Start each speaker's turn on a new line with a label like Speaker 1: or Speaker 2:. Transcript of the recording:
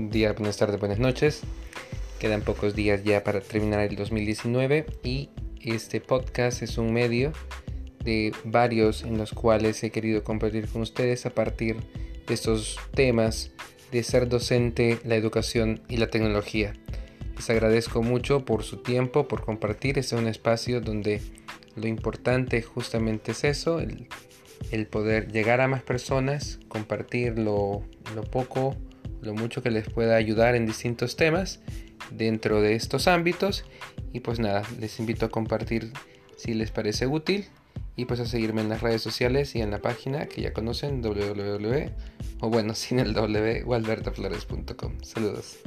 Speaker 1: Buen día, buenas tardes, buenas noches. Quedan pocos días ya para terminar el 2019 y este podcast es un medio de varios en los cuales he querido compartir con ustedes a partir de estos temas de ser docente, la educación y la tecnología. Les agradezco mucho por su tiempo, por compartir. Este es un espacio donde lo importante justamente es eso, el, poder llegar a más personas, compartir lo, lo poco, lo mucho que les pueda ayudar en distintos temas dentro de estos ámbitos. Y pues nada, les invito a compartir si les parece útil y pues a seguirme en las redes sociales y en la página que ya conocen www o bueno sin el w Saludos.